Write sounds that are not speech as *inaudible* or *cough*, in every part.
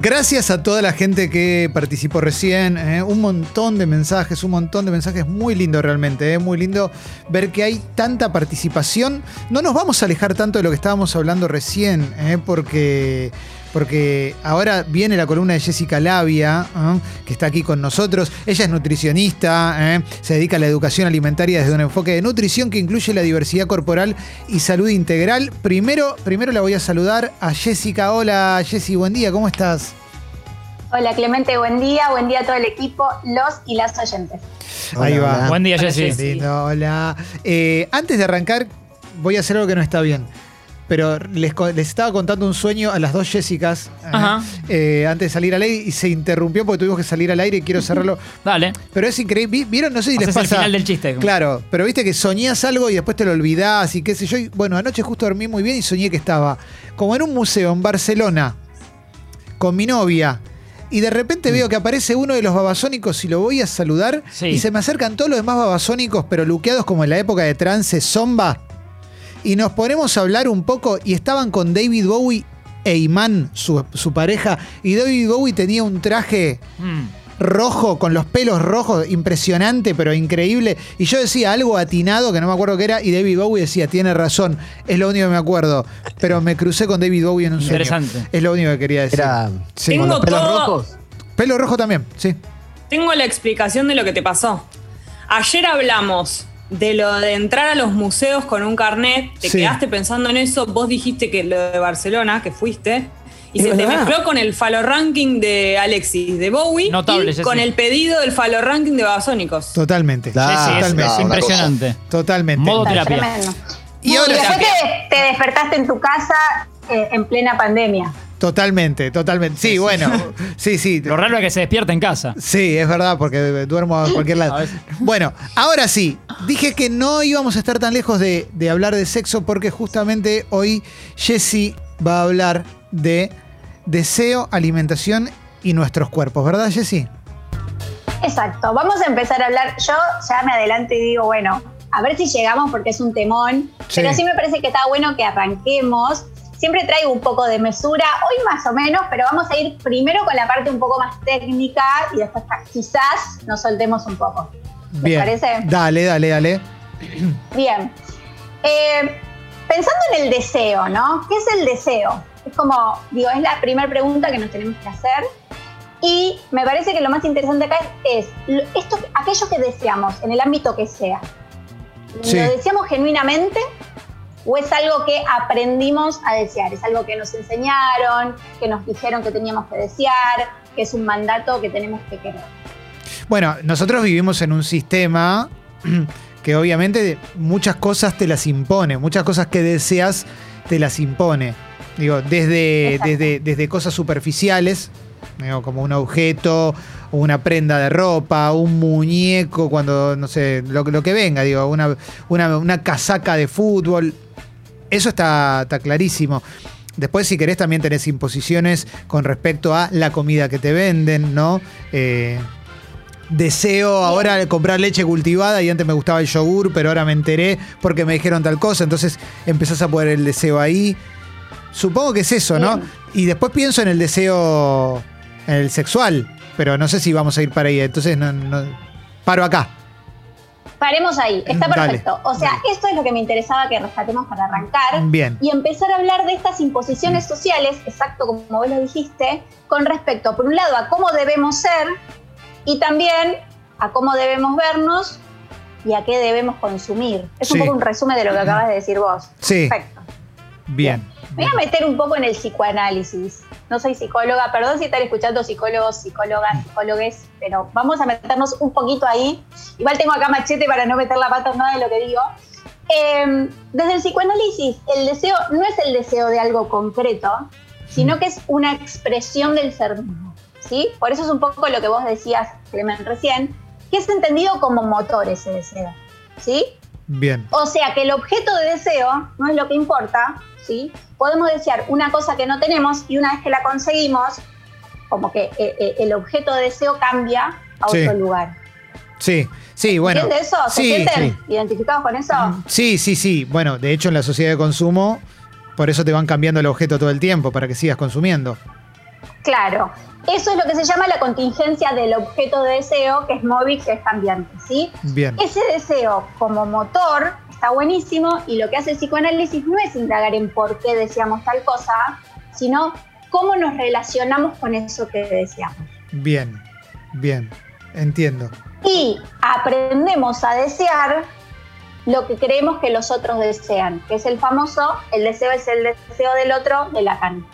Gracias a toda la gente que participó recién. eh, un montón de mensajes, un montón de mensajes. Muy lindo realmente. eh, muy lindo ver que hay tanta participación. No nos vamos a alejar tanto de lo que estábamos hablando recién, eh, porque. Porque ahora viene la columna de Jessica Labia, ¿eh? que está aquí con nosotros. Ella es nutricionista, ¿eh? se dedica a la educación alimentaria desde un enfoque de nutrición que incluye la diversidad corporal y salud integral. Primero, primero la voy a saludar a Jessica. Hola Jessy, buen día, ¿cómo estás? Hola Clemente, buen día, buen día a todo el equipo, los y las oyentes. Ahí va. Buen día, Hola, Jessy. Hola. Eh, antes de arrancar, voy a hacer algo que no está bien. Pero les, estaba contando un sueño a las dos Jessicas eh, antes de salir al aire y se interrumpió porque tuvimos que salir al aire y quiero cerrarlo. *laughs* Dale. Pero es increíble. Vi- ¿Vieron? No sé si les Haces el pasa. final del chiste. Claro, pero viste que soñás algo y después te lo olvidás y qué sé yo. Y, bueno, anoche justo dormí muy bien y soñé que estaba como en un museo en Barcelona con mi novia. Y de repente veo que aparece uno de los babasónicos y lo voy a saludar. Sí. Y se me acercan todos los demás babasónicos, pero luqueados como en la época de trance zomba. Y nos ponemos a hablar un poco y estaban con David Bowie e Iman, su, su pareja. Y David Bowie tenía un traje Mm. rojo, con los pelos rojos, impresionante, pero increíble. Y yo decía algo atinado, que no me acuerdo qué era, y David Bowie decía, tiene razón, es lo único que me acuerdo. Pero me crucé con David Bowie en un sueño. Interesante. Es lo único que quería decir. Era Sí. Tengo con los pelos todo- rojos. Pelo rojo también, sí. Tengo la explicación de lo que te pasó. Ayer hablamos de lo de entrar a los museos con un carnet, te Sí. quedaste pensando en eso, vos dijiste que lo de Barcelona, que fuiste, y Es se te mezcló con el falo ranking de Alexis, de Bowie, Notable, y con el pedido del falo ranking de Babasónicos. Totalmente. Totalmente. es impresionante. Totalmente. Modo terapia. Y Y, ahora- después te, te despertaste en tu casa eh, en plena pandemia. Totalmente, totalmente. Sí, bueno. *laughs* Sí, sí. Lo raro es que se despierta en casa. Sí, es verdad, porque duermo a cualquier lado. *laughs* A. Bueno, ahora sí, dije que no íbamos a estar tan lejos de, de hablar de sexo porque justamente hoy Jessy va a hablar de deseo, alimentación y nuestros cuerpos, ¿verdad, Jessy? Exacto, vamos a empezar a hablar. Yo ya me adelanto y digo, bueno, a ver si llegamos porque es un temón, Sí. pero sí me parece que está bueno que arranquemos. Siempre traigo un poco de mesura, hoy más o menos, pero vamos a ir primero con la parte un poco más técnica y después quizás nos soltemos un poco. ¿Les Bien. parece? Dale, dale, dale. Bien. Eh, pensando en el deseo, ¿no? ¿Qué es el deseo? Es como, digo, es la primera pregunta que nos tenemos que hacer. Y me parece que lo más interesante acá es, es esto, aquello que deseamos, en el ámbito que sea. Sí. ¿Lo deseamos genuinamente? ¿O es algo que aprendimos a desear? ¿Es algo que nos enseñaron, que nos dijeron que teníamos que desear, que es un mandato que tenemos que querer? Bueno, nosotros vivimos en un sistema *clears throat* que obviamente muchas cosas te las impone, muchas cosas que deseas te las impone. Digo, desde, desde, desde cosas superficiales, digo, como un objeto, una prenda de ropa, un muñeco, cuando, no sé, lo, lo que venga, digo, una, una, una casaca de fútbol. Eso está, está clarísimo. Después, si querés, también tenés imposiciones con respecto a la comida que te venden, ¿no? Eh, deseo ahora comprar leche cultivada y antes me gustaba el yogur, pero ahora me enteré porque me dijeron tal cosa, entonces empezás a poner el deseo ahí. Supongo que es eso, ¿no? Bien. Y después pienso en el deseo, en el sexual, pero no sé si vamos a ir para ahí, entonces no, no- paro acá. Paremos ahí, está Dale, perfecto. o sea, dale. esto es lo que me interesaba que rescatemos para arrancar. Bien. y empezar a hablar de estas imposiciones sociales, exacto como vos lo dijiste, con respecto, por un lado, a cómo debemos ser y también a cómo debemos vernos y a qué debemos consumir. Es Sí. un poco un resumen de lo que acabas de decir vos. Sí. Perfecto. Bien. Me voy a meter un poco en el psicoanálisis. No soy psicóloga, perdón si están escuchando psicólogos, psicólogas, psicólogues, pero vamos a meternos un poquito ahí. Igual tengo acá machete para no meter la pata en nada de lo que digo. Eh, desde el psicoanálisis, el deseo no es el deseo de algo concreto, sino que es una expresión del ser mismo. ¿sí? Por eso es un poco lo que vos decías, Clemen, recién, que es entendido como motor ese deseo. ¿sí? Bien. O sea que el objeto de deseo no es lo que importa, ¿sí? Podemos desear una cosa que no tenemos y una vez que la conseguimos, como que eh, eh, el objeto de deseo cambia a Sí. otro lugar. Sí, sí, bueno. ¿Entiende eso? ¿Se sí, sienten sí. identificados con eso? Sí, sí, sí. Bueno, de hecho en la sociedad de consumo, por eso te van cambiando el objeto todo el tiempo, para que sigas consumiendo. Claro, eso es lo que se llama la contingencia del objeto de deseo, que es móvil, que es cambiante, ¿sí? Bien. Ese deseo como motor está buenísimo y lo que hace el psicoanálisis no es indagar en por qué deseamos tal cosa, sino cómo nos relacionamos con eso que deseamos. Bien, bien, entiendo. Y aprendemos a desear lo que creemos que los otros desean, que es el famoso, el deseo es el deseo del otro de Lacan.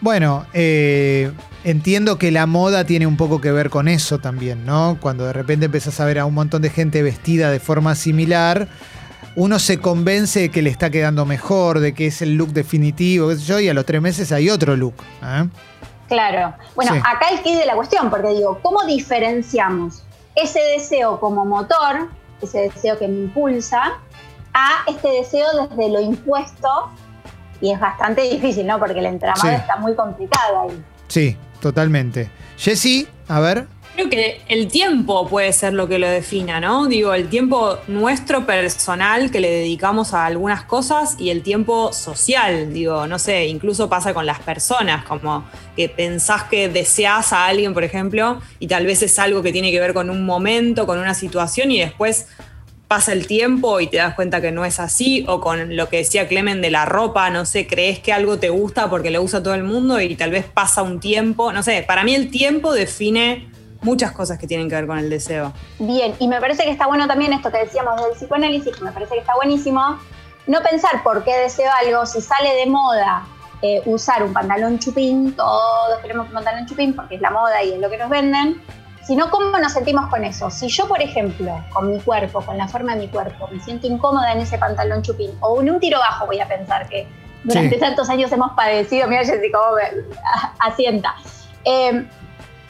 Bueno, eh, entiendo que la moda tiene un poco que ver con eso también, ¿no? Cuando de repente empezás a ver a un montón de gente vestida de forma similar, uno se convence de que le está quedando mejor, de que es el look definitivo, qué sé yo, y a los tres meses hay otro look. ¿eh? Claro. Bueno, Sí. acá el key de la cuestión, porque digo, ¿cómo diferenciamos ese deseo como motor, ese deseo que me impulsa, a este deseo desde lo impuesto? Y es bastante difícil, ¿no? Porque el entramado Sí. está muy complicado ahí. Sí, totalmente. Jessy, a ver. Creo que el tiempo puede ser lo que lo defina, ¿no? Digo, el tiempo nuestro personal que le dedicamos a algunas cosas y el tiempo social, digo, no sé, incluso pasa con las personas, como que pensás que deseas a alguien, por ejemplo, y tal vez es algo que tiene que ver con un momento, con una situación y después pasa el tiempo y te das cuenta que no es así, o con lo que decía Clemen de la ropa, no sé, crees que algo te gusta porque lo usa todo el mundo y tal vez pasa un tiempo, no sé, para mí el tiempo define muchas cosas que tienen que ver con el deseo. Bien, y me parece que está bueno también esto que decíamos del psicoanálisis, que me parece que está buenísimo, no pensar por qué deseo algo, si sale de moda eh, usar un pantalón chupín, todos queremos un pantalón chupín porque es la moda y es lo que nos venden, sino cómo nos sentimos con eso. Si yo, por ejemplo, con mi cuerpo, con la forma de mi cuerpo, me siento incómoda en ese pantalón chupín, o en un tiro bajo voy a pensar que durante Sí. tantos años hemos padecido, mira Jessica, cómo me asienta. Eh,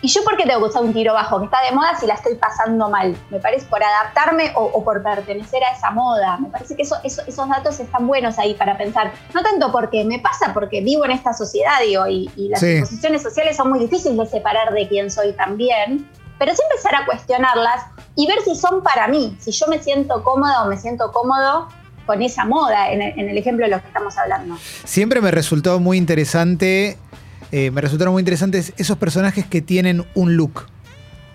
¿Y yo por qué tengo que usar un tiro bajo que está de moda si la estoy pasando mal? Me parece por adaptarme o, o por pertenecer a esa moda. Me parece que eso, eso- esos datos están buenos ahí para pensar. No tanto porque me pasa, porque vivo en esta sociedad, digo, y, y las Sí. imposiciones sociales son muy difíciles de separar de quién soy también. Pero sí empezar a cuestionarlas y ver si son para mí, si yo me siento cómoda o me siento cómodo con esa moda, en el, en el ejemplo de lo que estamos hablando. Siempre me resultó muy interesante, eh, me resultaron muy interesantes esos personajes que tienen un look,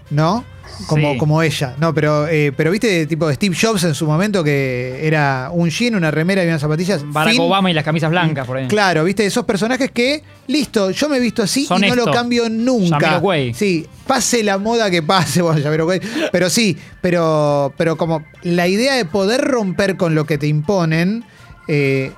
¿no? Como, Sí. como ella. No, pero, eh, pero viste, tipo de Steve Jobs en su momento, que era un jean, una remera y unas zapatillas. Barack fin. Obama y las camisas blancas, por ahí. Claro, viste, esos personajes que, listo, yo me he visto así Son y no lo cambio nunca. Sí, pase la moda que pase, *laughs* bueno, pero sí, pero, pero como la idea de poder romper con lo que te imponen, eh,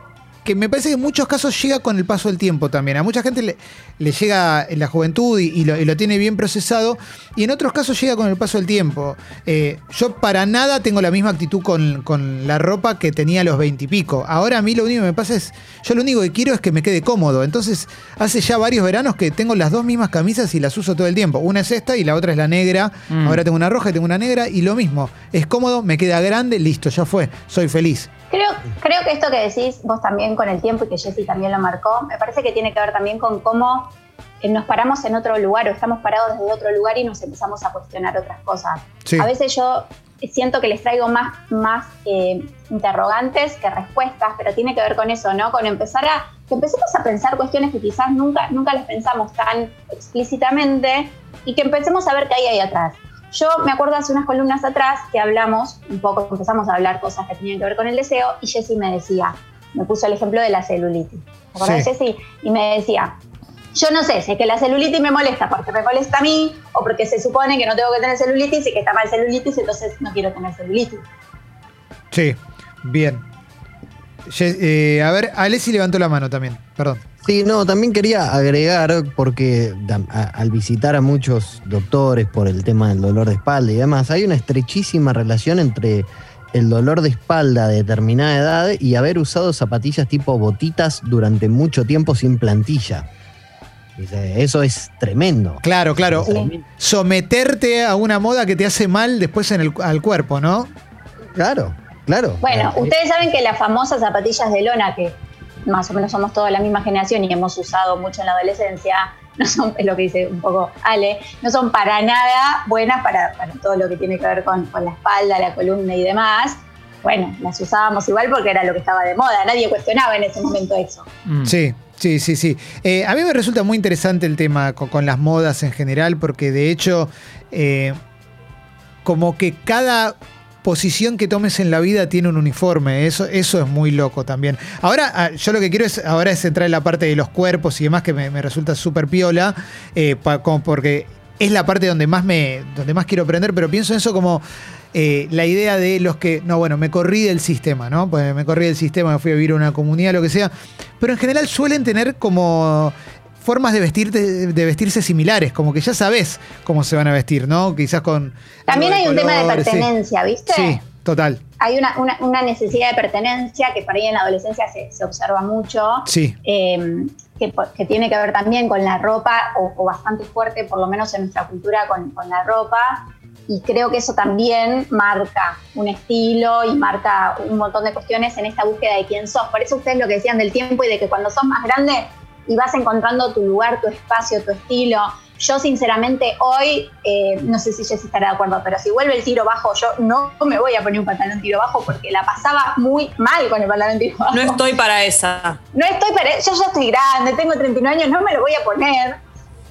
que me parece que en muchos casos llega con el paso del tiempo también. A mucha gente le, le llega en la juventud y, y lo, y lo tiene bien procesado, y en otros casos llega con el paso del tiempo. Eh, yo para nada tengo la misma actitud con, con la ropa que tenía a los veintipico. Ahora a mí lo único que me pasa es, yo lo único que quiero es que me quede cómodo. Entonces, hace ya varios veranos que tengo las dos mismas camisas y las uso todo el tiempo. Una es esta y la otra es la negra. Mm. Ahora tengo una roja y tengo una negra y lo mismo. Es cómodo, me queda grande, listo, ya fue. Soy feliz. Creo, creo que esto que decís vos también con el tiempo y que Jessy también lo marcó, me parece que tiene que ver también con cómo eh, nos paramos en otro lugar o estamos parados desde otro lugar y nos empezamos a cuestionar otras cosas. Sí. A veces yo siento que les traigo más, más eh, interrogantes que respuestas, pero tiene que ver con eso, ¿no? Con empezar a, que empecemos a pensar cuestiones que quizás nunca, nunca las pensamos tan explícitamente y que empecemos a ver qué hay ahí atrás. Yo me acuerdo hace unas columnas atrás que hablamos, un poco empezamos a hablar cosas que tenían que ver con el deseo y Jessie me decía, me puso el ejemplo de la celulitis. ¿Te acordás, Sí. Jessie? Y me decía, yo no sé si es que la celulitis me molesta porque me molesta a mí o porque se supone que no tengo que tener celulitis y que está mal celulitis, entonces no quiero tener celulitis. Sí, bien. Eh, a ver, Alessi levantó la mano también, perdón. Sí, no, también quería agregar, porque a- al visitar a muchos doctores por el tema del dolor de espalda y demás, hay una estrechísima relación entre el dolor de espalda de determinada edad y haber usado zapatillas tipo botitas durante mucho tiempo sin plantilla. Dice, Eso es tremendo. Claro, claro. Someterte a una moda que te hace mal después en el, al cuerpo, ¿no? Claro, claro. Bueno, Eh, ustedes saben que las famosas zapatillas de lona, que más o menos somos toda la misma generación y hemos usado mucho en la adolescencia, *laughs* no son, es lo que dice un poco Ale, no son para nada buenas para, para todo lo que tiene que ver con, con la espalda, la columna y demás. Bueno, las usábamos igual porque era lo que estaba de moda, nadie cuestionaba en ese momento eso. Mm. Sí, Sí, sí, sí. Eh, a mí me resulta muy interesante el tema con, con las modas en general, porque de hecho, eh, como que cada posición que tomes en la vida tiene un uniforme. Eso, eso es muy loco también. Ahora, ah, yo lo que quiero es ahora es entrar en la parte de los cuerpos y demás, que me, resulta súper piola, eh, porque es la parte donde más me. donde más quiero aprender, pero pienso en eso como. eh, la idea de los que, no, bueno, me corrí del sistema, ¿no? Pues me corrí del sistema, me fui a vivir a una comunidad, lo que sea. Pero en general suelen tener como formas de, vestirte, de vestirse similares, como que ya sabes cómo se van a vestir, ¿no? Quizás con... También hay un tema de sí. pertenencia, ¿viste? Sí, total. Hay una, una- una necesidad de pertenencia que por ahí en la adolescencia se, se observa mucho. Sí, eh, que, tiene que ver también con la ropa, o, o bastante fuerte, por lo menos en nuestra cultura, con, con la ropa. Y creo que eso también marca un estilo y marca un montón de cuestiones en esta búsqueda de quién sos. Por eso ustedes lo que decían del tiempo y de que cuando sos más grande y vas encontrando tu lugar, tu espacio, tu estilo. Yo sinceramente hoy, eh, no sé si Jessy estará de acuerdo, pero si vuelve el tiro bajo, yo no me voy a poner un pantalón tiro bajo porque la pasaba muy mal con el pantalón tiro bajo. No estoy para esa. No estoy para. Yo ya estoy grande, tengo 39 años, no me lo voy a poner.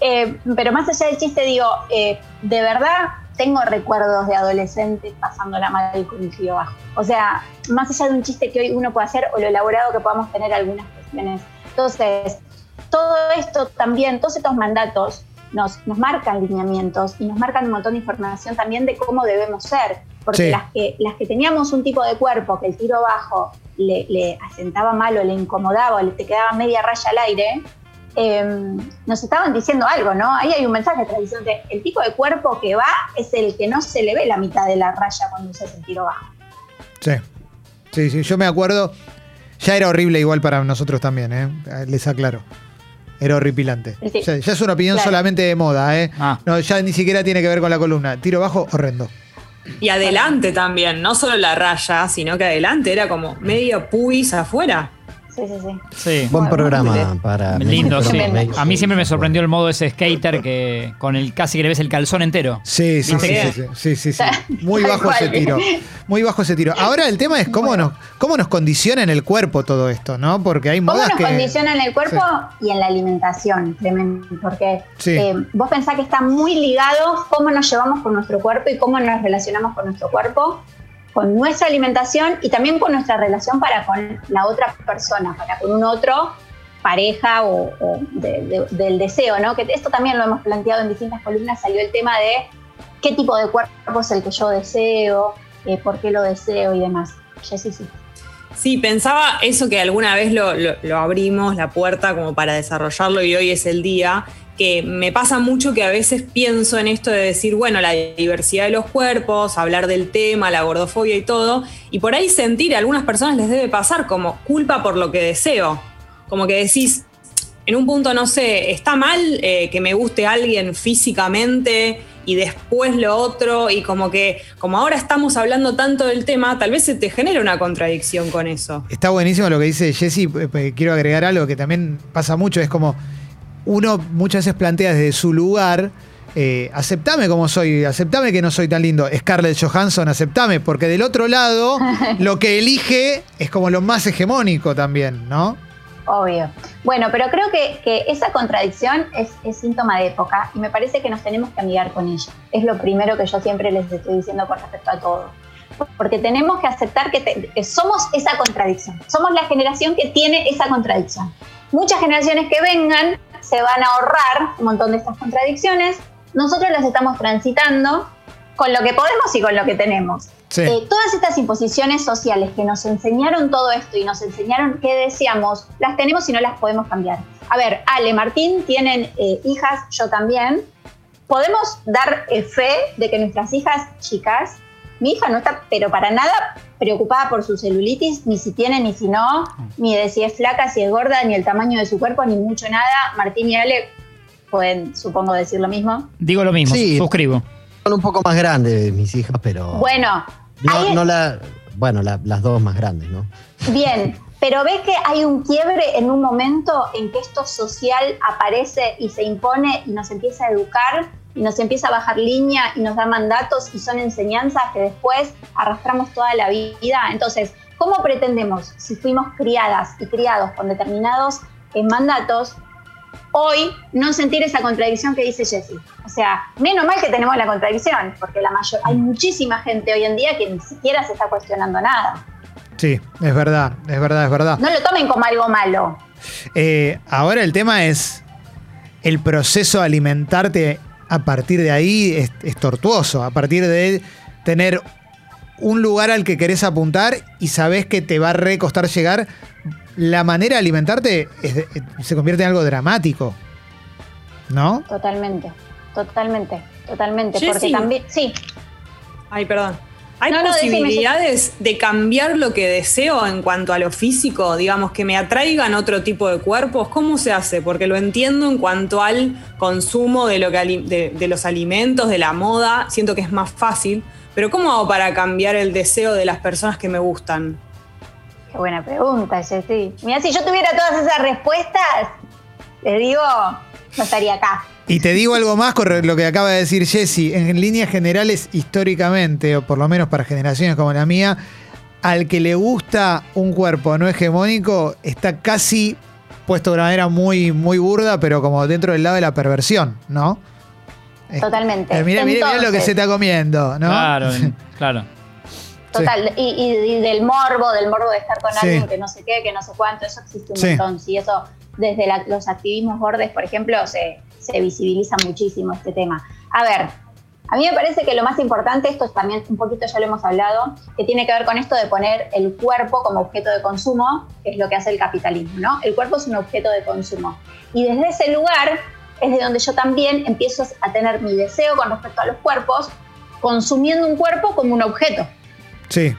Eh, pero más allá del chiste, digo, eh, de verdad tengo recuerdos de adolescentes pasándola mal con el tiro bajo. O sea, más allá de un chiste que hoy uno puede hacer o lo elaborado que podamos tener algunas cuestiones. Entonces, todo esto también, todos estos mandatos nos, nos marcan lineamientos y nos marcan un montón de información también de cómo debemos ser. Porque Sí. las, que, las que teníamos un tipo de cuerpo que el tiro bajo le, le asentaba mal o le incomodaba o le te quedaba media raya al aire, eh, nos estaban diciendo algo, ¿no? Ahí hay un mensaje tradicional. El tipo de cuerpo que va es el que no se le ve la mitad de la raya cuando usas el tiro bajo. sí. Sí, sí, yo me acuerdo. Ya era horrible igual para nosotros también, ¿eh? Les aclaro. Era horripilante. Sí. Ya, ya es una opinión Claro. solamente de moda, ¿eh? Ah. No, ya ni siquiera tiene que ver con la columna. Tiro bajo, horrendo. Y adelante también, no solo la raya, sino que adelante era como medio puis afuera. Sí, sí, sí. Sí. Buen programa para. Lindo, sí. A mí siempre me sorprendió el modo ese skater que con el casi que le ves el calzón entero. Sí, sí, sí, sí, sí, sí. *laughs* Muy bajo ese tiro. Muy bajo ese tiro. Ahora el tema es cómo nos, cómo nos condiciona en el cuerpo todo esto, ¿no? Porque hay ¿Cómo modas nos que. condiciona en el cuerpo y en la alimentación? Tremendo. Porque Sí. eh, vos pensás que está muy ligado cómo nos llevamos con nuestro cuerpo y cómo nos relacionamos con nuestro cuerpo, con nuestra alimentación y también con nuestra relación para con la otra persona, para con un otro, pareja o, o de- de- del deseo, ¿no? Que esto también lo hemos planteado en distintas columnas, salió el tema de qué tipo de cuerpo es el que yo deseo, eh, por qué lo deseo y demás. Jessy, sí. Sí, pensaba eso que alguna vez lo, lo- lo abrimos, la puerta, como para desarrollarlo y hoy es el día, que me pasa mucho que a veces pienso en esto de decir, bueno, la diversidad de los cuerpos, hablar del tema, la gordofobia y todo, y por ahí sentir a algunas personas les debe pasar como culpa por lo que deseo, como que decís, en un punto, no sé, está mal eh, que me guste alguien físicamente y después lo otro, y como que, como ahora estamos hablando tanto del tema, tal vez se te genera una contradicción con eso. Está buenísimo lo que dice Jesse. eh, eh, Quiero agregar algo que también pasa mucho. Es como uno muchas veces plantea desde su lugar. eh, aceptame como soy, aceptame que no soy tan lindo. Scarlett Johansson, aceptame, porque del otro lado *laughs* lo que elige es como lo más hegemónico también, ¿no? Obvio. Bueno, pero creo que, que esa contradicción es, es síntoma de época y me parece que nos tenemos que amigar con ella. Es lo primero que yo siempre les estoy diciendo con respecto a todo. Porque tenemos que aceptar que, te- que somos esa contradicción. Somos la generación que tiene esa contradicción. Muchas generaciones que vengan se van a ahorrar un montón de estas contradicciones. Nosotros las estamos transitando con lo que podemos y con lo que tenemos. Sí. Eh, todas estas imposiciones sociales que nos enseñaron todo esto y nos enseñaron qué deseamos, las tenemos y no las podemos cambiar. A ver, Ale, Martín tienen eh, hijas, yo también. Podemos dar eh, fe de que nuestras hijas chicas, mi hija no está, pero para nada preocupada por su celulitis, ni si tiene ni si no, ni de si es flaca, si es gorda, ni el tamaño de su cuerpo, ni mucho nada. Martín y Ale pueden, supongo, decir lo mismo. Digo lo mismo, Sí. suscribo. Son un poco más grandes mis hijas, pero. Bueno, no, la. Bueno, la- las dos más grandes, ¿no? Bien, pero ves que hay un quiebre en un momento en que esto social aparece y se impone y nos empieza a educar y nos empieza a bajar línea y nos da mandatos y son enseñanzas que después arrastramos toda la vida. Entonces, ¿cómo pretendemos, si fuimos criadas y criados con determinados en mandatos, hoy no sentir esa contradicción que dice Jessie. O sea, menos mal que tenemos la contradicción, porque la mayor, hay muchísima gente hoy en día que ni siquiera se está cuestionando nada. Sí, es verdad, es verdad, es verdad. No lo tomen como algo malo. Eh, ahora el tema es el proceso de alimentarte a partir de ahí es, es tortuoso, a partir de tener un lugar al que querés apuntar y sabés que te va a recostar llegar, la manera de alimentarte es de- se convierte en algo dramático. ¿No? Totalmente, totalmente, totalmente. Jessie. Porque también, sí, Ay, perdón. ¿Hay No, no, decime, posibilidades de cambiar lo que deseo en cuanto a lo físico? Digamos, que me atraigan otro tipo de cuerpos. ¿Cómo se hace? Porque lo entiendo en cuanto al consumo de, lo que de, de los alimentos, de la moda. Siento que es más fácil. Pero ¿cómo hago para cambiar el deseo de las personas que me gustan? qué buena pregunta, Jessie. Mira, si yo tuviera todas esas respuestas, te digo, no estaría acá. Y te digo algo más con lo que acaba de decir Jesse. En líneas generales, históricamente, o por lo menos para generaciones como la mía, al que le gusta un cuerpo no hegemónico, está casi puesto de una manera muy, muy burda, pero como dentro del lado de la perversión, ¿no? Totalmente. Eh, mira, mira, mira lo que se está comiendo, ¿no? Claro, *laughs* claro. Total, y, y- y del morbo, del morbo de estar con Sí. alguien que no sé qué, que no sé cuánto, eso existe un Sí. montón. Sí, eso desde la- los activismos bordes, por ejemplo, se, se visibiliza muchísimo este tema. A ver, a mí me parece que lo más importante, esto es también un poquito ya lo hemos hablado, que tiene que ver con esto de poner el cuerpo como objeto de consumo, que es lo que hace el capitalismo, ¿no? El cuerpo es un objeto de consumo. Y desde ese lugar es de donde yo también empiezo a tener mi deseo con respecto a los cuerpos, consumiendo un cuerpo como un objeto. Sí,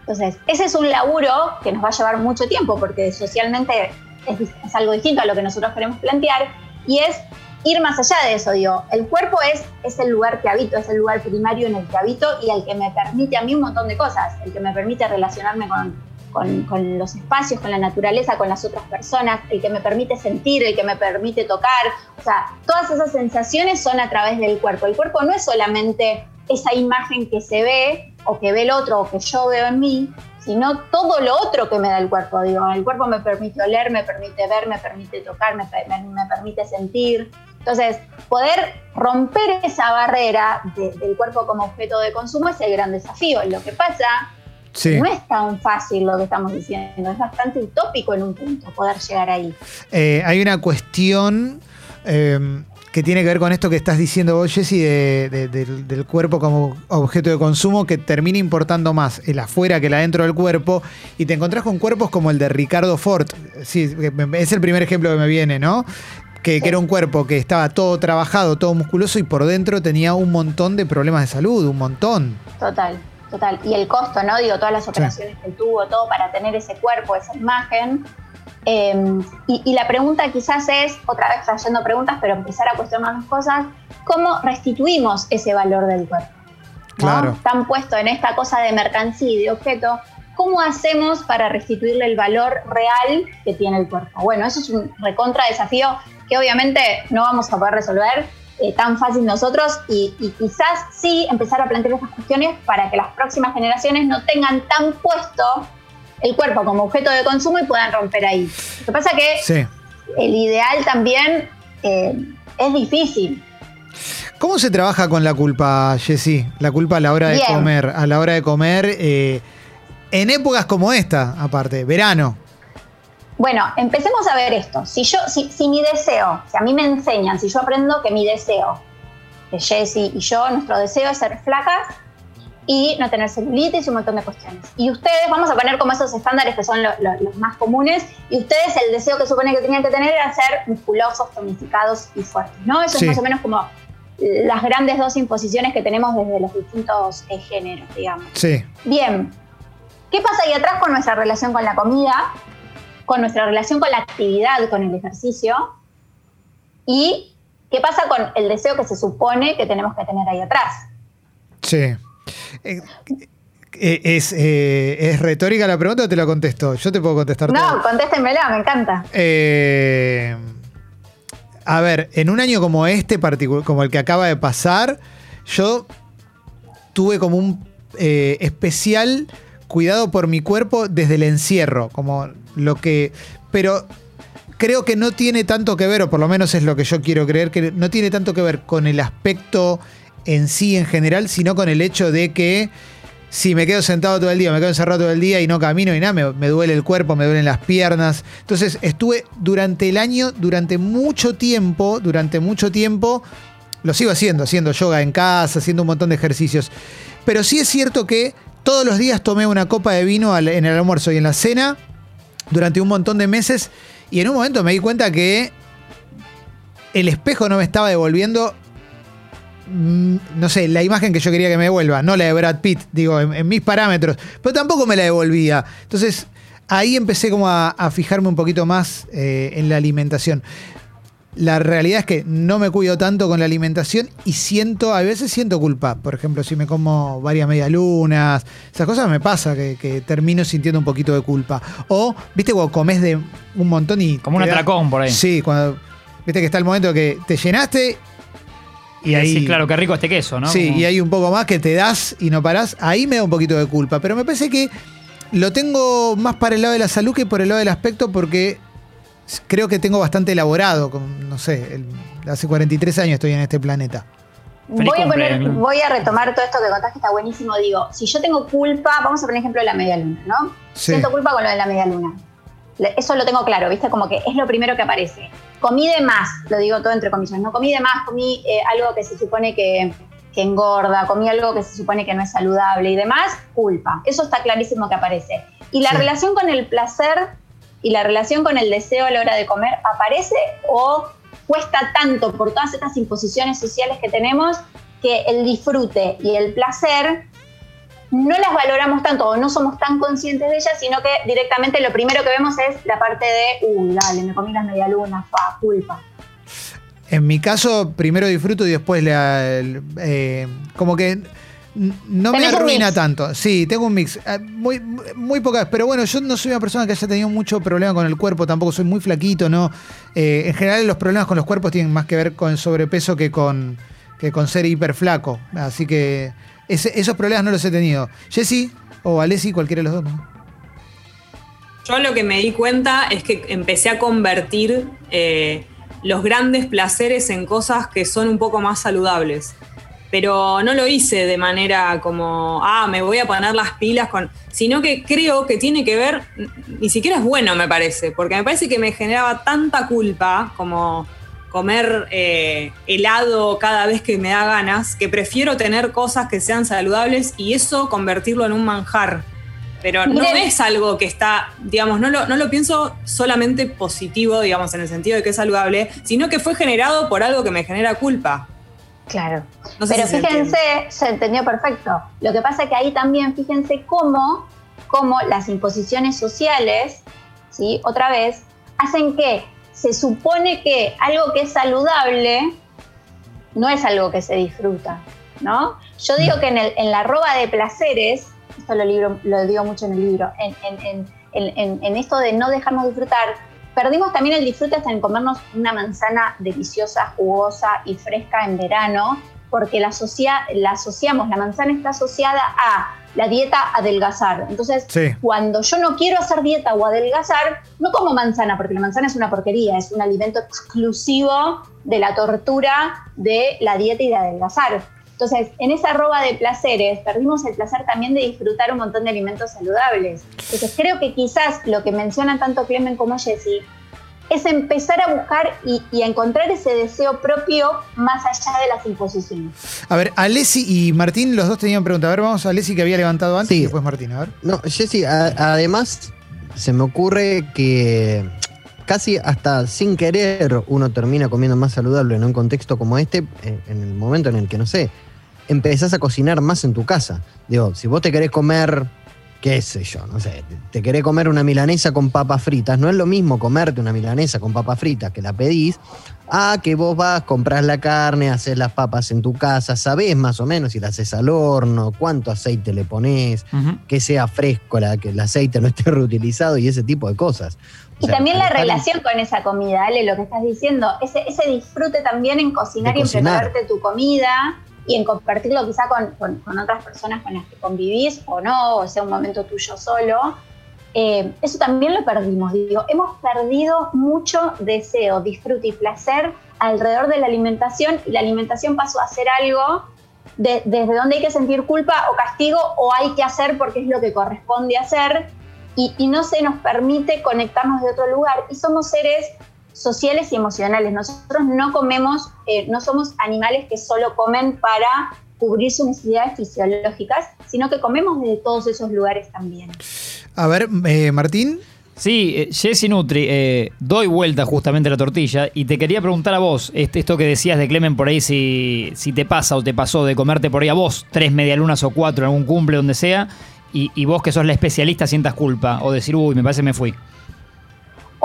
Entonces, ese es un laburo que nos va a llevar mucho tiempo porque socialmente es, algo distinto a lo que nosotros queremos plantear y es ir más allá de eso, digo, el cuerpo es, es el lugar que habito, es el lugar primario en el que habito y el que me permite a mí un montón de cosas, el que me permite relacionarme con, con- con los espacios, con la naturaleza, con las otras personas, el que me permite sentir, el que me permite tocar, o sea, todas esas sensaciones son a través del cuerpo. El cuerpo no es solamente esa imagen que se ve o que ve el otro o que yo veo en mí, sino todo lo otro que me da el cuerpo. Digo, el cuerpo me permite oler, me permite ver, me permite tocar, me, pe- me- me permite sentir. Entonces, poder romper esa barrera de- del cuerpo como objeto de consumo es el gran desafío. Lo que pasa sí. no es tan fácil lo que estamos diciendo, es bastante utópico en un punto poder llegar ahí. Eh, hay una cuestión eh, que tiene que ver con esto que estás diciendo vos, Jessy, de- de- del, del cuerpo como objeto de consumo, que termina importando más el afuera que el adentro del cuerpo, y te encontrás con cuerpos como el de Ricardo Ford. Sí, es el primer ejemplo que me viene, ¿no? Que, que era un cuerpo que estaba todo trabajado, todo musculoso, y por dentro tenía un montón de problemas de salud, un montón. Total, total. Y el costo, ¿no? Digo, todas las operaciones que tuvo, todo para tener ese cuerpo, esa imagen. Eh, y, y la pregunta quizás es, otra vez trayendo preguntas, pero empezar a cuestionar las cosas, ¿cómo restituimos ese valor del cuerpo? ¿no? Claro. Tan puesto en esta cosa de mercancía y de objeto, ¿cómo hacemos para restituirle el valor real que tiene el cuerpo? Bueno, eso es un recontra desafío que obviamente no vamos a poder resolver eh, tan fácil nosotros y, y quizás sí empezar a plantear estas cuestiones para que las próximas generaciones no tengan tan puesto el cuerpo como objeto de consumo y puedan romper ahí. Lo que pasa que Sí. el ideal también eh, es difícil. ¿Cómo se trabaja con la culpa, Jessy? La culpa a la hora de Bien. comer. A la hora de comer, eh, en épocas como esta, aparte, verano. Bueno, empecemos a ver esto. Si yo, si, si mi deseo, si a mí me enseñan, si yo aprendo que mi deseo, que Jessie y yo, nuestro deseo es ser flacas y no tener celulitis y un montón de cuestiones. Y ustedes, vamos a poner como esos estándares que son lo- lo- los más comunes, y ustedes el deseo que supone que tenían que tener era ser musculosos, tonificados y fuertes, ¿no? Eso Sí. es más o menos como las grandes dos imposiciones que tenemos desde los distintos eh, géneros, digamos. Sí. Bien, ¿qué pasa ahí atrás con nuestra relación con la comida, con nuestra relación con la actividad, con el ejercicio? ¿Y qué pasa con el deseo que se supone que tenemos que tener ahí atrás? Sí. Eh, eh, es, eh, ¿Es retórica la pregunta o te la contesto? Yo te puedo contestar todo. No, contéstenmela, me encanta. Eh, a ver, en un año como este, como el que acaba de pasar, yo tuve como un eh, especial cuidado por mi cuerpo desde el encierro, como lo que... Pero creo que no tiene tanto que ver, o por lo menos es lo que yo quiero creer, que no tiene tanto que ver con el aspecto en sí en general, sino con el hecho de que si me quedo sentado todo el día, me quedo encerrado todo el día y no camino y nada, me, duele el cuerpo, me duelen las piernas. Entonces estuve durante el año, durante mucho tiempo, durante mucho tiempo, lo sigo haciendo, haciendo yoga en casa, haciendo un montón de ejercicios. Pero sí es cierto que todos los días tomé una copa de vino en el almuerzo y en la cena durante un montón de meses y en un momento me di cuenta que el espejo no me estaba devolviendo no sé, la imagen que yo quería que me devuelva, no la de Brad Pitt, digo, en, en mis parámetros, pero tampoco me la devolvía. Entonces, ahí empecé como a, a fijarme un poquito más eh, en la alimentación. La realidad es que no me cuido tanto con la alimentación y siento, a veces siento culpa. Por ejemplo, si me como varias medialunas, esas cosas me pasa que, que termino sintiendo un poquito de culpa. O, viste, cuando comes de un montón y. Como un atracón por ahí. Sí, cuando. Viste que está el momento que te llenaste y ahí. Sí, claro, qué rico este queso, ¿no? Sí, Como- y hay un poco más que te das y no parás. Ahí me da un poquito de culpa. Pero me parece que lo tengo más para el lado de la salud que por el lado del aspecto porque creo que tengo bastante elaborado. Con, no sé, el- hace 43 años estoy en este planeta. Voy a, poner- voy a retomar todo esto que contaste que está buenísimo. Digo, si yo tengo culpa, vamos a poner ejemplo de la media luna, ¿no? Sí. Siento culpa con lo de la media luna. Eso lo tengo claro, ¿viste? Como que es lo primero que aparece. Comí de más, lo digo todo entre comillas, no comí de más, comí eh, algo que se supone que, que engorda, comí algo que se supone que no es saludable y demás, culpa. Eso está clarísimo que aparece. Y la Sí. relación con el placer y la relación con el deseo a la hora de comer aparece o cuesta tanto por todas estas imposiciones sociales que tenemos que el disfrute y el placer no las valoramos tanto o no somos tan conscientes de ellas, sino que directamente lo primero que vemos es la parte de, uy, dale, me comí las medialunas, fa, culpa. En mi caso, primero disfruto y después la, eh, como que no me arruina tanto. Sí, tengo un mix. Eh, Muy, muy pocas. Pero bueno, yo no soy una persona que haya tenido mucho problema con el cuerpo, tampoco soy muy flaquito, ¿no? Eh, en general, los problemas con los cuerpos tienen más que ver con el sobrepeso que con, que con ser hiperflaco. Así que esos problemas no los he tenido. Jessy o Alessi, cualquiera de los dos. ¿no? Yo lo que me di cuenta es que empecé a convertir eh, los grandes placeres en cosas que son un poco más saludables. Pero no lo hice de manera como, ah, me voy a poner las pilas con. Sino que creo que tiene que ver, ni siquiera es bueno, me parece, porque me parece que me generaba tanta culpa como comer eh, helado cada vez que me da ganas, que prefiero tener cosas que sean saludables y eso convertirlo en un manjar. Pero no es algo que está, digamos, no lo, no lo pienso solamente positivo, digamos, en el sentido de que es saludable, sino que fue generado por algo que me genera culpa. Claro. No sé Pero si fíjense, se entendió perfecto. Lo que pasa es que ahí también fíjense cómo, cómo las imposiciones sociales, ¿sí? otra vez, hacen que se supone que algo que es saludable no es algo que se disfruta, ¿no? Yo digo que en, el- en la roba de placeres, esto lo, libro- lo digo mucho en el libro, en, en- en- esto de no dejarnos disfrutar, perdimos también el disfrute hasta en comernos una manzana deliciosa, jugosa y fresca en verano, porque la, asocia- la asociamos, la manzana está asociada a la dieta adelgazar. Entonces, Sí. cuando yo no quiero hacer dieta o adelgazar, no como manzana, porque la manzana es una porquería, es un alimento exclusivo de la tortura de la dieta y de adelgazar. Entonces, en esa roba de placeres, perdimos el placer también de disfrutar un montón de alimentos saludables. Entonces, creo que quizás lo que mencionan tanto Clemen como Jesse es empezar a buscar y, y a encontrar ese deseo propio más allá de las imposiciones. A ver, Alessi y Martín, los dos tenían pregunta. A ver, vamos a Alessi que había levantado antes Sí. y después Martín. A ver. No, Jessy, además se me ocurre que casi hasta sin querer uno termina comiendo más saludable en un contexto como este, en el momento en el que, no sé, empezás a cocinar más en tu casa. Digo, si vos te querés comer, qué sé yo, no sé, te- querés comer una milanesa con papas fritas, no es lo mismo comerte una milanesa con papas fritas que la pedís, a que vos vas, compras la carne, haces las papas en tu casa, sabés más o menos si la haces al horno, cuánto aceite le ponés, Ujú. que sea fresco, la, que el aceite no esté *laughs* reutilizado y ese tipo de cosas. O Y sea, también la relación con esa comida, Ale, lo que estás diciendo, ese, ese disfrute también en cocinar y en prepararte tu comida y en compartirlo quizá con, con- con otras personas con las que convivís o no, o sea un momento tuyo solo, eh, eso también lo perdimos. Digo, hemos perdido mucho deseo, disfrute y placer alrededor de la alimentación y la alimentación pasó a ser algo desde donde hay que sentir culpa o castigo o hay que hacer porque es lo que corresponde hacer. Y, no se nos permite conectarnos de otro lugar. Y somos seres sociales y emocionales. Nosotros no comemos, eh, no somos animales que solo comen para cubrir sus necesidades fisiológicas, sino que comemos desde todos esos lugares también. A ver, eh, Martín. Sí, eh, Jessy Nutri, eh, doy vuelta justamente a la tortilla y te quería preguntar a vos, este, esto que decías de Clemen por ahí, si, si te pasa o te pasó de comerte por ahí a vos tres medialunas o cuatro en algún cumple, donde sea, y, y vos que sos la especialista sientas culpa o decir, uy, me parece que me fui.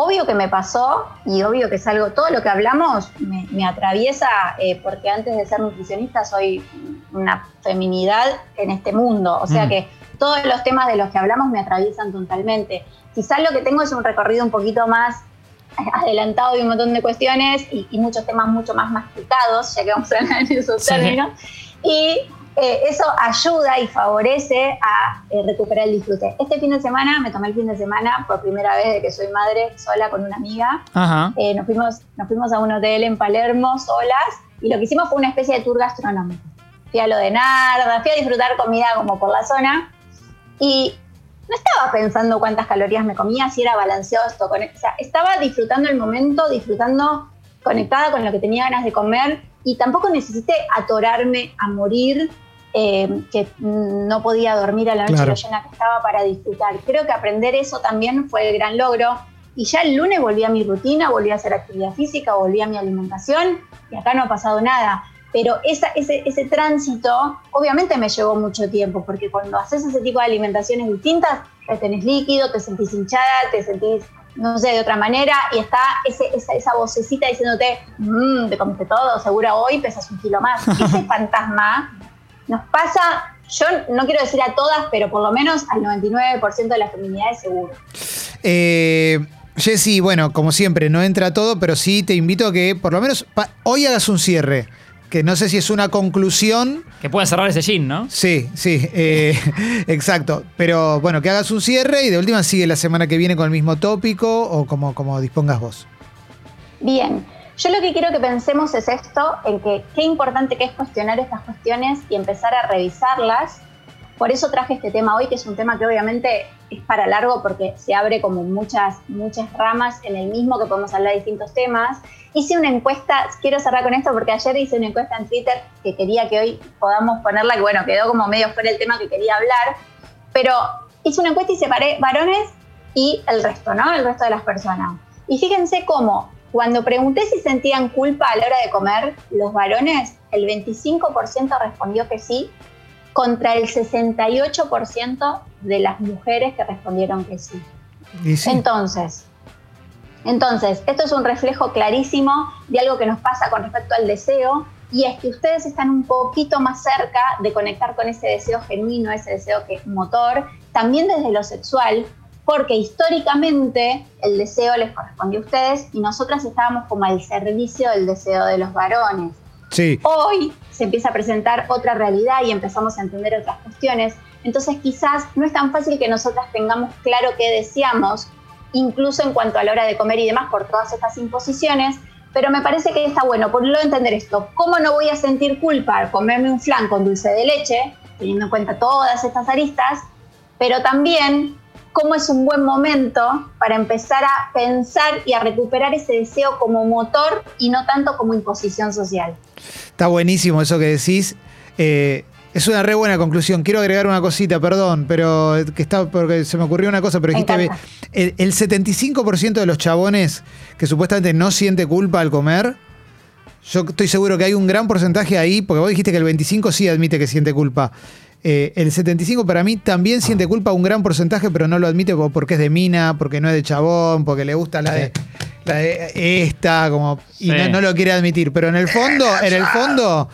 Obvio que me pasó y obvio que es algo, todo lo que hablamos me, atraviesa eh, porque antes de ser nutricionista soy una feminidad en este mundo, o sea mm. que todos los temas de los que hablamos me atraviesan totalmente. Quizás lo que tengo es un recorrido un poquito más *laughs* adelantado de un montón de cuestiones y, muchos temas mucho más masticados, ya que vamos a hablar en esos términos. Y eh, eso ayuda y favorece a eh, recuperar el disfrute. Este fin de semana me tomé el fin de semana por primera vez de que soy madre sola con una amiga. Eh, nos, fuimos, nos fuimos a un hotel en Palermo solas y lo que hicimos fue una especie de tour gastronómico. Fui a lo de Narda, fui a disfrutar comida como por la zona y no estaba pensando cuántas calorías me comía, si era balanceado esto. Con, o sea, estaba disfrutando el momento, disfrutando conectada con lo que tenía ganas de comer y tampoco necesité atorarme a morir, eh, que no podía dormir a la noche lo llena que estaba para disfrutar. Creo que aprender eso también fue el gran logro. Y ya el lunes volví a mi rutina, volví a hacer actividad física, volví a mi alimentación y acá no ha pasado nada. Pero esa, ese, ese tránsito obviamente me llevó mucho tiempo, porque cuando haces ese tipo de alimentaciones distintas, te tenés líquido, te sentís hinchada, te sentís no sé, de otra manera, y está ese, esa, esa, vocecita diciéndote, mmm, te comiste todo, seguro hoy pesas un kilo más. *laughs* Ese fantasma nos pasa, yo no quiero decir a todas, pero por lo menos al 99% de las feminidades seguro. Eh, Jessy, bueno, como siempre, no entra todo, pero sí te invito a que por lo menos hoy hagas un cierre que no sé si es una conclusión. Que pueda cerrar ese jean, ¿no? Sí, sí, eh, *laughs* exacto. Pero bueno, que hagas un cierre y de última sigue la semana que viene con el mismo tópico o como, como dispongas vos. Bien, yo lo que quiero que pensemos es esto, en que qué importante que es cuestionar estas cuestiones y empezar a revisarlas. Por eso traje este tema hoy, que es un tema que obviamente es para largo porque se abre como muchas, muchas ramas en el mismo que podemos hablar de distintos temas Hice una encuesta, quiero cerrar con esto porque ayer hice una encuesta en Twitter que quería que hoy podamos ponerla, que bueno, quedó como medio fuera el tema que quería hablar, pero hice una encuesta y separé varones y el resto, ¿no? El resto de las personas. Y fíjense cómo, cuando pregunté si sentían culpa a la hora de comer, los varones, el 25% respondió que sí, contra el 68% de las mujeres que respondieron que sí. sí? Entonces, entonces, esto es un reflejo clarísimo de algo que nos pasa con respecto al deseo y es que ustedes están un poquito más cerca de conectar con ese deseo genuino, ese deseo que es motor, también desde lo sexual, porque históricamente el deseo les correspondió a ustedes y nosotras estábamos como al servicio del deseo de los varones. Sí. Hoy se empieza a presentar otra realidad y empezamos a entender otras cuestiones. Entonces quizás no es tan fácil que nosotras tengamos claro qué deseamos, incluso en cuanto a la hora de comer y demás, por todas estas imposiciones. Pero me parece que está bueno por lo entender esto. ¿Cómo no voy a sentir culpa al comerme un flan con dulce de leche, teniendo en cuenta todas estas aristas? Pero también cómo es un buen momento para empezar a pensar y a recuperar ese deseo como motor y no tanto como imposición social. Está buenísimo eso que decís. Eh, es una re buena conclusión. Quiero agregar una cosita, perdón, pero que está porque se me ocurrió una cosa, pero dijiste el, el 75% de los chabones que supuestamente no siente culpa al comer, yo estoy seguro que hay un gran porcentaje ahí, porque vos dijiste que el 25 sí admite que siente culpa. Eh, el 75 para mí también siente culpa un gran porcentaje, pero no lo admite porque es de mina, porque no es de chabón, porque le gusta la de, la de esta, como y no, no, lo quiere admitir. Pero en el fondo, *laughs* en el fondo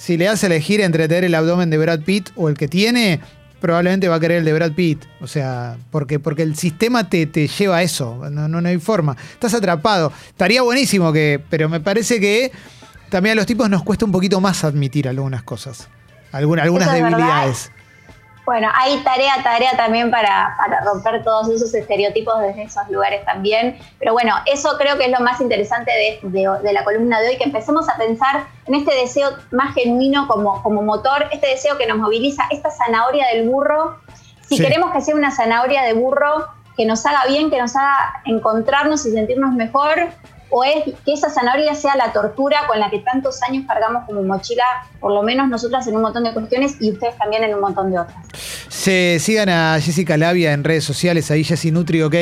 si le hace elegir entre tener el abdomen de Brad Pitt o el que tiene, probablemente va a querer el de Brad Pitt. O sea, porque, porque el sistema te, te lleva a eso. No, no, hay forma. Estás atrapado. Estaría buenísimo que. Pero me parece que también a los tipos nos cuesta un poquito más admitir algunas cosas. Algunas debilidades. Bueno, hay tarea, tarea también para, para, romper todos esos estereotipos desde esos lugares también. Pero bueno, eso creo que es lo más interesante de, de, la columna de hoy, que empecemos a pensar en este deseo más genuino como, como motor, este deseo que nos moviliza, esta zanahoria del burro. Si queremos que sea una zanahoria de burro que nos haga bien, que nos haga encontrarnos y sentirnos mejor, o es que esa zanahoria sea la tortura con la que tantos años cargamos como mochila, por lo menos nosotras en un montón de cuestiones y ustedes también en un montón de otras. Se sigan a Jessica Labia en redes sociales, ahí Jessy Nutri OK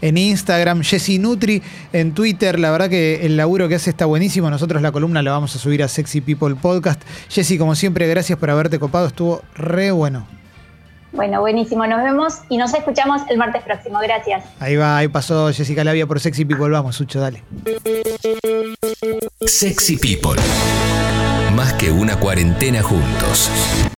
en Instagram, Jessy Nutri en Twitter, la verdad que el laburo que hace está buenísimo, nosotros la columna la vamos a subir a Sexy People Podcast. Jessy, como siempre, gracias por haberte copado, estuvo re bueno. Bueno, buenísimo. Nos vemos y nos escuchamos el martes próximo. Gracias. Ahí va, ahí pasó Jessica Labia por Sexy People. Vamos, Sucho, dale. Sexy People. Más que una cuarentena juntos.